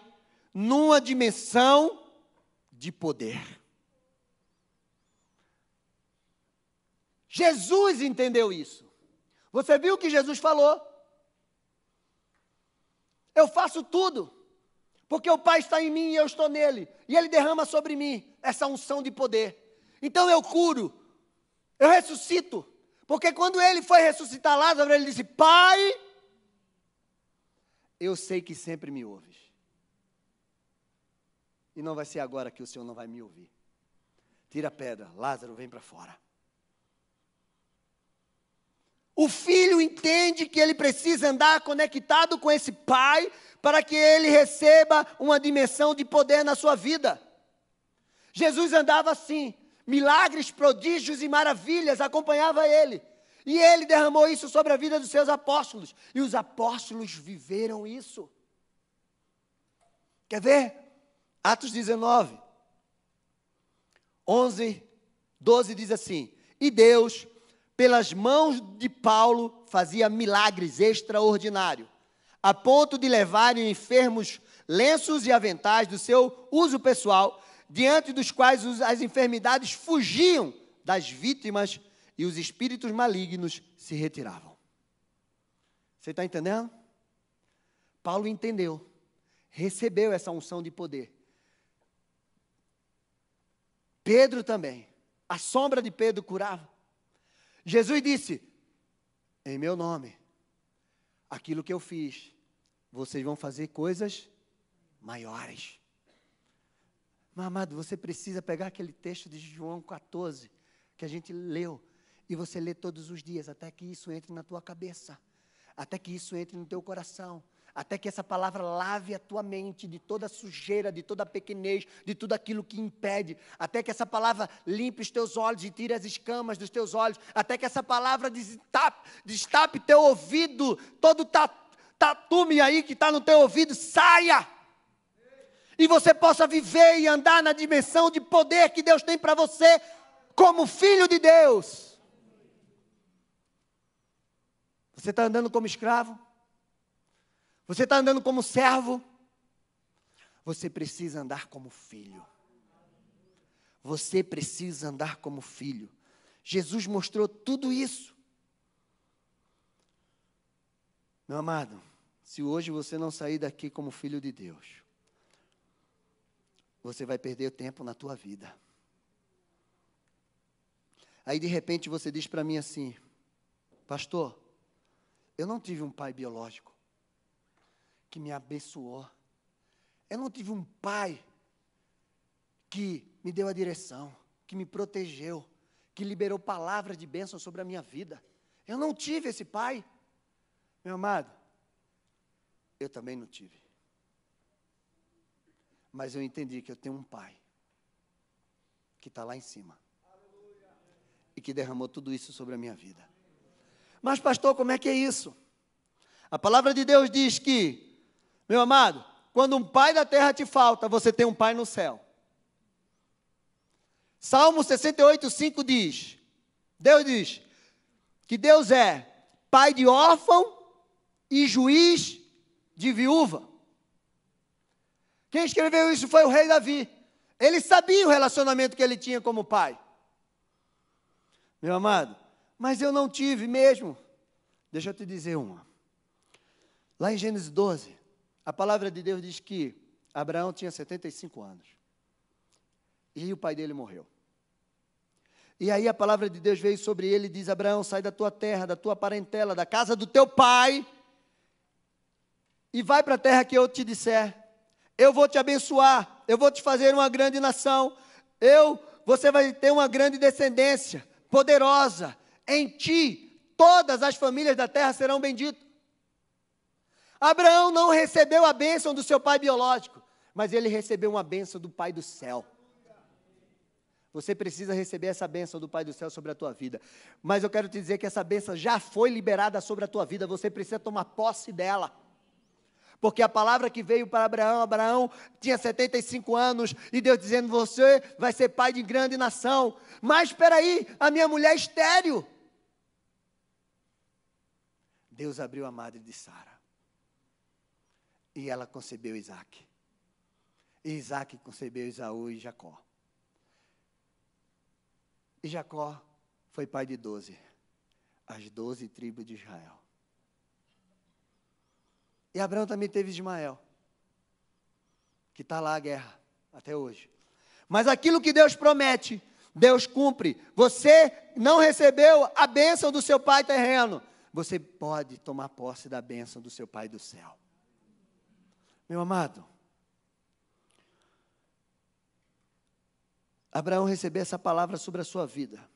numa dimensão de poder. Jesus entendeu isso. Você viu o que Jesus falou? Eu faço tudo, porque o Pai está em mim e eu estou nele, e ele derrama sobre mim essa unção de poder. Então eu curo, eu ressuscito, porque quando ele foi ressuscitar Lázaro, ele disse: Pai, eu sei que sempre me ouves, e não vai ser agora que o Senhor não vai me ouvir. Tira a pedra, Lázaro, vem para fora. O filho entende que ele precisa andar conectado com esse pai para que ele receba uma dimensão de poder na sua vida. Jesus andava assim, milagres, prodígios e maravilhas acompanhava ele. E ele derramou isso sobre a vida dos seus apóstolos, e os apóstolos viveram isso. Quer ver? Atos 19 11, 12 diz assim: E Deus, pelas mãos de Paulo, fazia milagres extraordinários, a ponto de levarem enfermos lenços e aventais do seu uso pessoal, diante dos quais as enfermidades fugiam das vítimas e os espíritos malignos se retiravam. Você está entendendo? Paulo entendeu, recebeu essa unção de poder. Pedro também. A sombra de Pedro curava. Jesus disse: Em meu nome, aquilo que eu fiz, vocês vão fazer coisas maiores. Mas, amado, você precisa pegar aquele texto de João 14, que a gente leu, e você lê todos os dias, até que isso entre na tua cabeça, até que isso entre no teu coração, até que essa palavra lave a tua mente de toda sujeira, de toda pequenez, de tudo aquilo que impede, até que essa palavra limpe os teus olhos e tire as escamas dos teus olhos, até que essa palavra destape, destape teu ouvido, todo ta- tatume aí que está no teu ouvido, saia! E você possa viver e andar na dimensão de poder que Deus tem para você, como filho de Deus. Você está andando como escravo? Você está andando como servo? Você precisa andar como filho. Você precisa andar como filho. Jesus mostrou tudo isso. Meu amado, se hoje você não sair daqui como filho de Deus, você vai perder tempo na tua vida. Aí de repente você diz para mim assim: Pastor, eu não tive um pai biológico que me abençoou. Eu não tive um pai que me deu a direção, que me protegeu, que liberou palavras de bênção sobre a minha vida. Eu não tive esse pai. Meu amado, eu também não tive. Mas eu entendi que eu tenho um pai que está lá em cima e que derramou tudo isso sobre a minha vida. Mas, pastor, como é que é isso? A palavra de Deus diz que, meu amado, quando um pai da terra te falta, você tem um pai no céu. Salmo 68, 5 diz: Deus diz que Deus é pai de órfão e juiz de viúva. Quem escreveu isso foi o rei Davi. Ele sabia o relacionamento que ele tinha como pai. Meu amado, mas eu não tive mesmo. Deixa eu te dizer uma. Lá em Gênesis 12, a palavra de Deus diz que Abraão tinha 75 anos. E o pai dele morreu. E aí a palavra de Deus veio sobre ele e diz: Abraão, sai da tua terra, da tua parentela, da casa do teu pai, e vai para a terra que eu te disser. Eu vou te abençoar, eu vou te fazer uma grande nação. Eu, você vai ter uma grande descendência, poderosa. Em ti, todas as famílias da terra serão benditas. Abraão não recebeu a bênção do seu pai biológico, mas ele recebeu uma bênção do pai do céu. Você precisa receber essa bênção do Pai do céu sobre a tua vida. Mas eu quero te dizer que essa bênção já foi liberada sobre a tua vida, você precisa tomar posse dela. Porque a palavra que veio para Abraão, Abraão tinha 75 anos, e Deus dizendo: Você vai ser pai de grande nação. Mas espera aí, a minha mulher é estéreo. Deus abriu a madre de Sara. E ela concebeu Isaac. E Isaac concebeu Isaú e Jacó. E Jacó foi pai de doze, as doze tribos de Israel. E Abraão também teve Ismael, que está lá a guerra, até hoje. Mas aquilo que Deus promete, Deus cumpre. Você não recebeu a bênção do seu pai terreno, você pode tomar posse da bênção do seu pai do céu. Meu amado, Abraão receber essa palavra sobre a sua vida.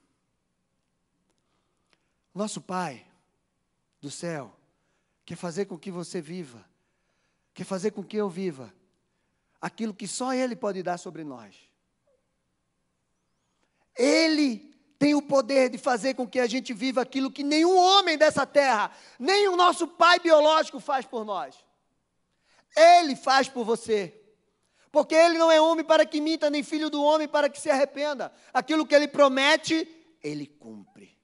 Nosso Pai do céu quer fazer com que você viva, quer fazer com que eu viva aquilo que só Ele pode dar sobre nós. Ele tem o poder de fazer com que a gente viva aquilo que nenhum homem dessa terra, nem o nosso pai biológico faz por nós. Ele faz por você. Porque ele não é homem para que minta, nem filho do homem para que se arrependa. Aquilo que ele promete, ele cumpre.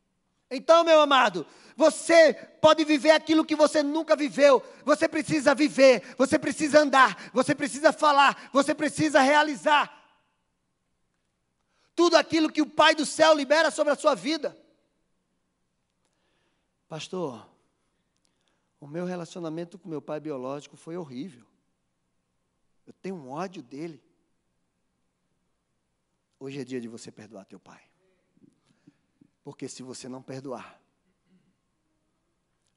Então, meu amado, você pode viver aquilo que você nunca viveu. Você precisa viver, você precisa andar, você precisa falar, você precisa realizar. Tudo aquilo que o Pai do céu libera sobre a sua vida. Pastor, o meu relacionamento com meu pai biológico foi horrível. Eu tenho um ódio dele. Hoje é dia de você perdoar teu pai. Porque se você não perdoar,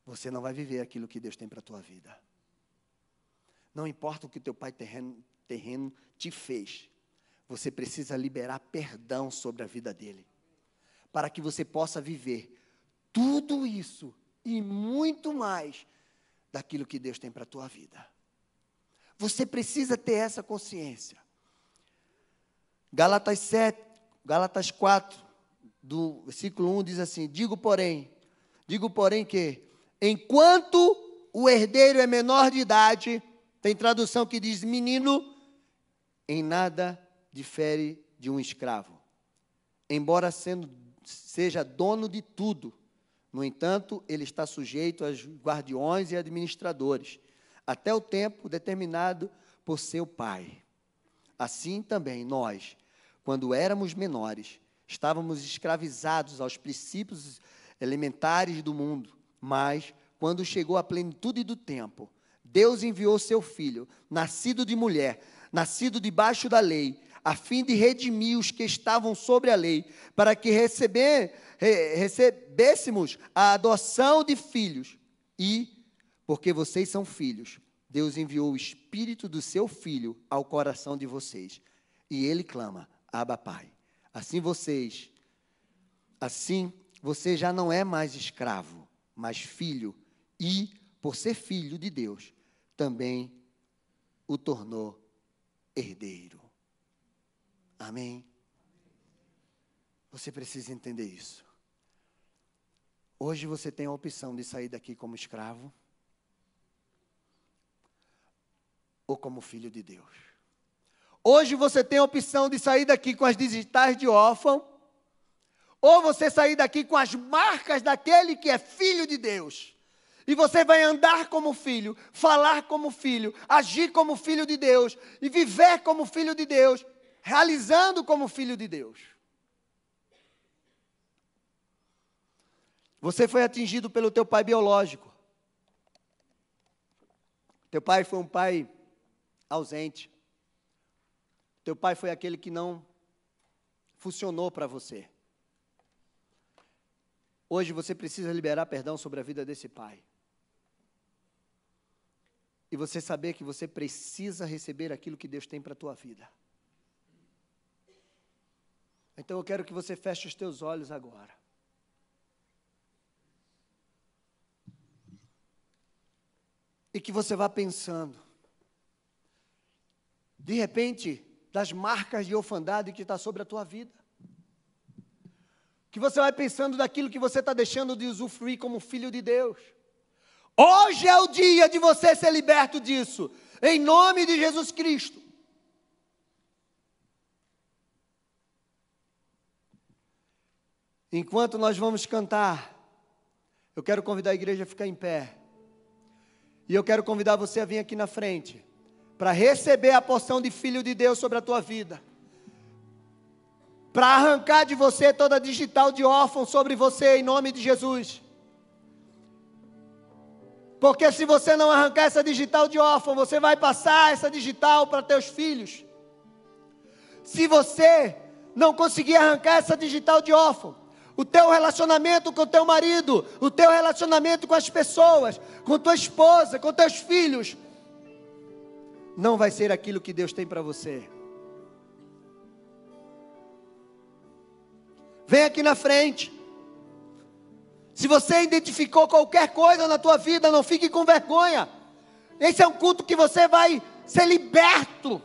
você não vai viver aquilo que Deus tem para a tua vida. Não importa o que teu pai terreno, terreno te fez, você precisa liberar perdão sobre a vida dele, para que você possa viver tudo isso e muito mais daquilo que Deus tem para a tua vida. Você precisa ter essa consciência. Gálatas 7, Gálatas 4, do versículo 1 diz assim: Digo, porém, digo, porém, que enquanto o herdeiro é menor de idade, tem tradução que diz menino, em nada difere de um escravo, embora sendo, seja dono de tudo. No entanto, ele está sujeito aos guardiões e administradores até o tempo determinado por seu pai. Assim também nós, quando éramos menores, estávamos escravizados aos princípios elementares do mundo, mas quando chegou a plenitude do tempo, Deus enviou seu filho, nascido de mulher, nascido debaixo da lei, a fim de redimir os que estavam sobre a lei, para que receber, recebêssemos a adoção de filhos e porque vocês são filhos. Deus enviou o espírito do seu filho ao coração de vocês. E ele clama: Abba, Pai. Assim vocês, assim você já não é mais escravo, mas filho, e, por ser filho de Deus, também o tornou herdeiro. Amém? Você precisa entender isso. Hoje você tem a opção de sair daqui como escravo ou como filho de Deus. Hoje você tem a opção de sair daqui com as digitais de órfão, ou você sair daqui com as marcas daquele que é filho de Deus. E você vai andar como filho, falar como filho, agir como filho de Deus e viver como filho de Deus, realizando como filho de Deus. Você foi atingido pelo teu pai biológico. Teu pai foi um pai ausente. Teu pai foi aquele que não funcionou para você. Hoje você precisa liberar perdão sobre a vida desse pai. E você saber que você precisa receber aquilo que Deus tem para a tua vida. Então eu quero que você feche os teus olhos agora. E que você vá pensando. De repente, das marcas de orfandade que está sobre a tua vida. Que você vai pensando daquilo que você está deixando de usufruir como filho de Deus. Hoje é o dia de você ser liberto disso, em nome de Jesus Cristo. Enquanto nós vamos cantar, eu quero convidar a igreja a ficar em pé. E eu quero convidar você a vir aqui na frente, para receber a porção de filho de Deus sobre a tua vida. Para arrancar de você toda digital de órfão sobre você, em nome de Jesus. Porque se você não arrancar essa digital de órfão, você vai passar essa digital para teus filhos. Se você não conseguir arrancar essa digital de órfão, o teu relacionamento com o teu marido, o teu relacionamento com as pessoas, com tua esposa, com teus filhos, não vai ser aquilo que Deus tem para você. Vem aqui na frente. Se você identificou qualquer coisa na tua vida, não fique com vergonha. Esse é um culto que você vai ser liberto.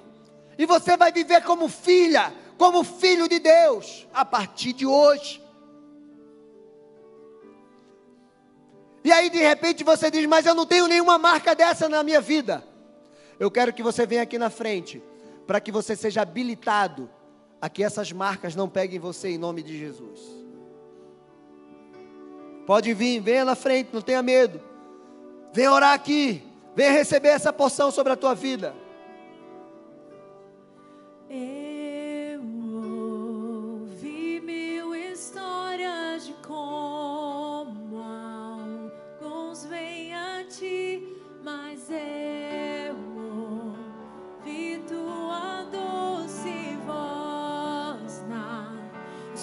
E você vai viver como filha, como filho de Deus, a partir de hoje. E aí de repente você diz: Mas eu não tenho nenhuma marca dessa na minha vida. Eu quero que você venha aqui na frente, para que você seja habilitado a que essas marcas não peguem você em nome de Jesus. Pode vir, venha na frente, não tenha medo. Venha orar aqui, venha receber essa porção sobre a tua vida. Eu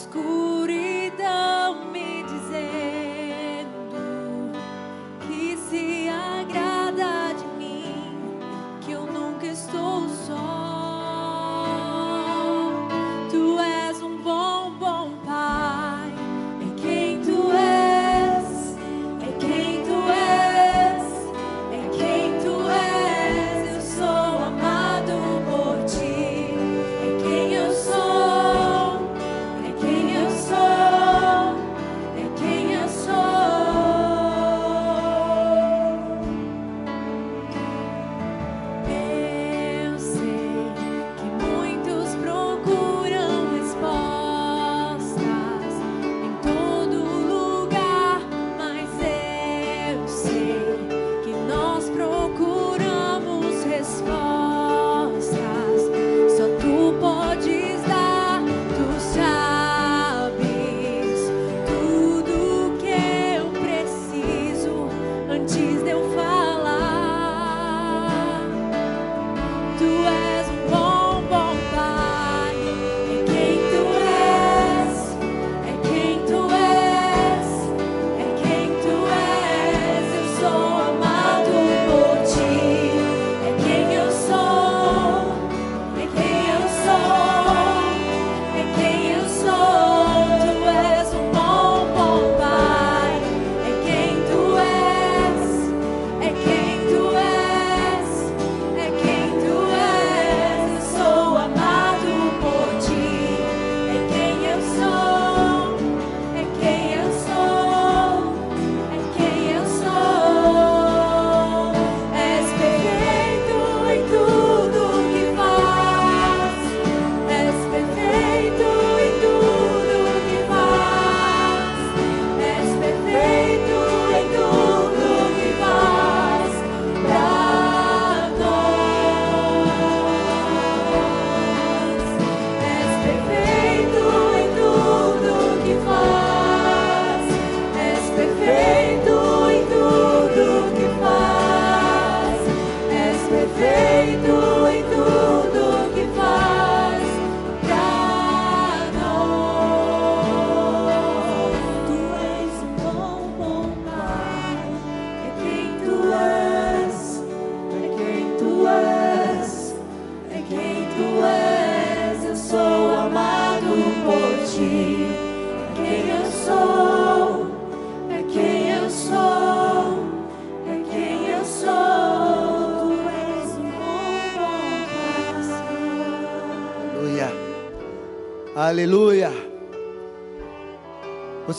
school.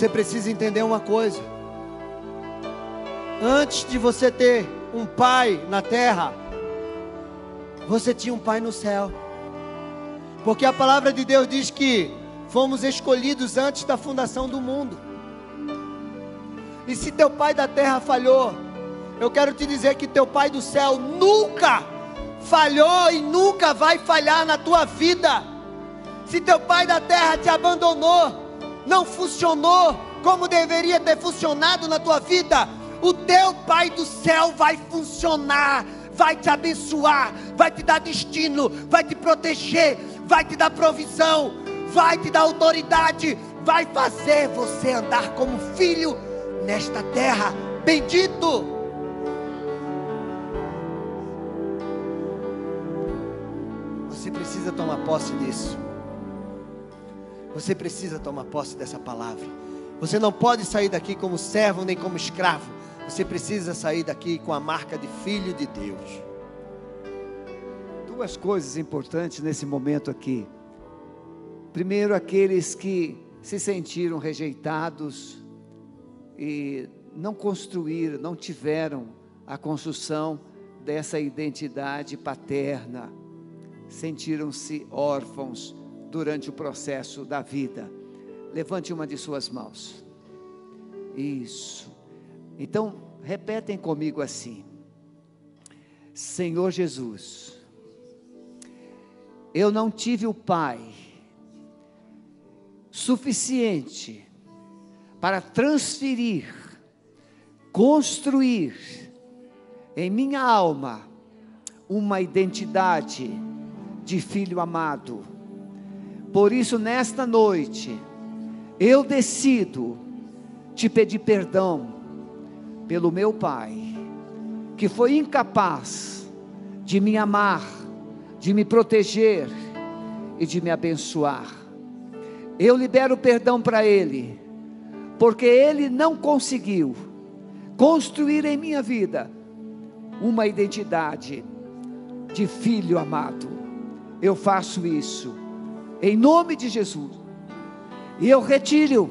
Você precisa entender uma coisa. Antes de você ter um pai na terra, você tinha um pai no céu. Porque a palavra de Deus diz que fomos escolhidos antes da fundação do mundo. E se teu pai da terra falhou, eu quero te dizer que teu pai do céu nunca falhou e nunca vai falhar na tua vida. Se teu pai da terra te abandonou, não funcionou como deveria ter funcionado na tua vida, o teu pai do céu vai funcionar, vai te abençoar, vai te dar destino, vai te proteger, vai te dar provisão, vai te dar autoridade, vai fazer você andar como filho nesta terra. Bendito! Você precisa tomar posse disso. Você precisa tomar posse dessa palavra. Você não pode sair daqui como servo nem como escravo. Você precisa sair daqui com a marca de filho de Deus. Duas coisas importantes nesse momento aqui. Primeiro, aqueles que se sentiram rejeitados e não construíram, não tiveram a construção dessa identidade paterna, sentiram-se órfãos durante o processo da vida. Levante uma de suas mãos. Isso. Então, repetem comigo assim: Senhor Jesus, eu não tive o Pai suficiente para transferir, construir em minha alma uma identidade de filho amado. Por isso, nesta noite, eu decido te pedir perdão pelo meu pai, que foi incapaz de me amar, de me proteger e de me abençoar. Eu libero perdão para ele, porque ele não conseguiu construir em minha vida uma identidade de filho amado. Eu faço isso em nome de Jesus. E eu retiro,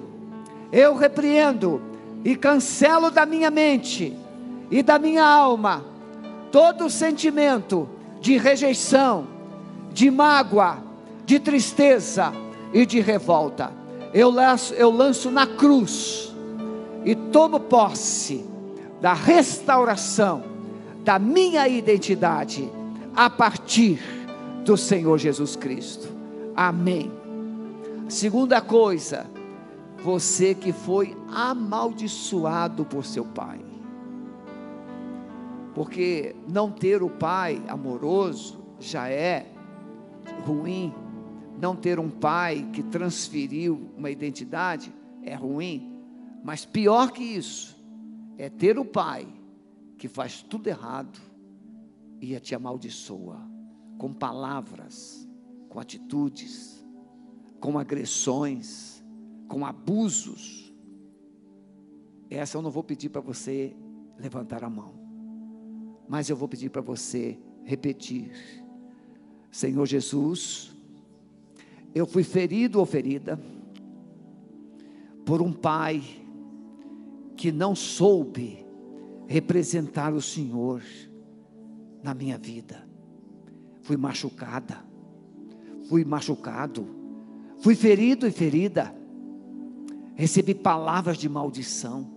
eu repreendo e cancelo da minha mente e da minha alma todo sentimento de rejeição, de mágoa, de tristeza e de revolta. Eu lanço, eu lanço na cruz e tomo posse da restauração da minha identidade a partir do Senhor Jesus Cristo. Amém. Segunda coisa, você que foi amaldiçoado por seu pai. Porque não ter o pai amoroso já é ruim. Não ter um pai que transferiu uma identidade é ruim. Mas pior que isso é ter o pai que faz tudo errado e te amaldiçoa com palavras, com atitudes, com agressões, com abusos. Essa eu não vou pedir para você levantar a mão, mas eu vou pedir para você repetir: Senhor Jesus, eu fui ferido ou ferida por um pai que não soube representar o Senhor na minha vida. Fui machucada, fui machucado, fui ferido e ferida. Recebi palavras de maldição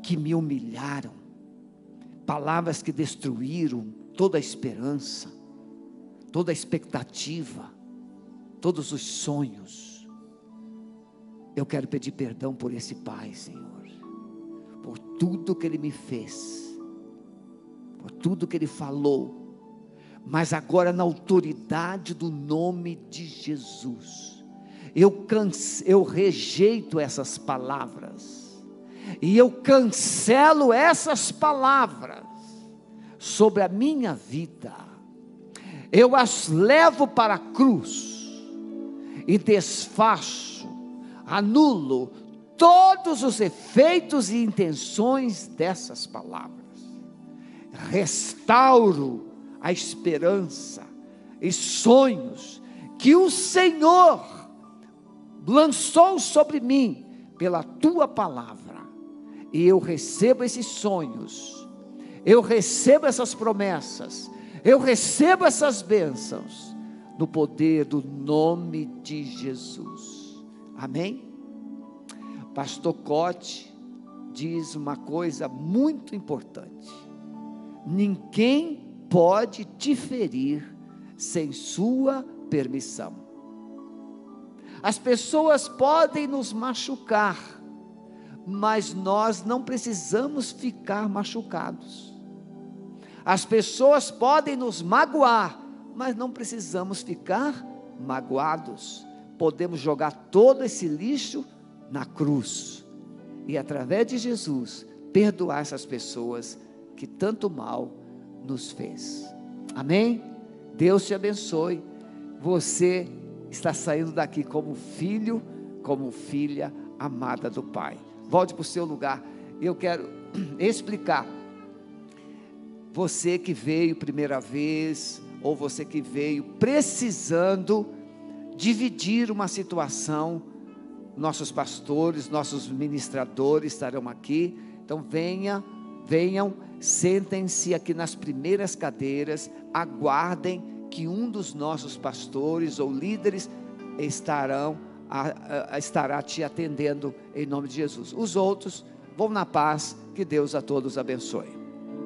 que me humilharam, palavras que destruíram toda a esperança, toda a expectativa, todos os sonhos. Eu quero pedir perdão por esse pai, Senhor, por tudo que ele me fez, por tudo que ele falou, mas agora na autoridade do nome de Jesus, eu, cance, eu rejeito essas palavras, e eu cancelo essas palavras sobre a minha vida, eu as levo para a cruz, e desfaço, anulo todos os efeitos e intenções dessas palavras, restauro a esperança e sonhos que o Senhor lançou sobre mim pela tua palavra. E eu recebo esses sonhos, eu recebo essas promessas, eu recebo essas bênçãos, no poder do nome de Jesus. Amém? Pastor Cote diz uma coisa muito importante: ninguém pode te ferir sem sua permissão. As pessoas podem nos machucar, mas nós não precisamos ficar machucados. As pessoas podem nos magoar, mas não precisamos ficar magoados. Podemos jogar todo esse lixo na cruz e, através de Jesus, perdoar essas pessoas que tanto mal nos fez. Amém? Deus te abençoe. Você está saindo daqui como filho, como filha amada do Pai. Volte para o seu lugar. Eu quero explicar. Você que veio primeira vez, ou você que veio precisando dividir uma situação, nossos pastores, nossos ministradores estarão aqui. Então venha, venham, sentem-se aqui nas primeiras cadeiras, aguardem que um dos nossos pastores ou líderes estarão a, a, estará te atendendo em nome de Jesus. Os outros vão na paz, que Deus a todos abençoe.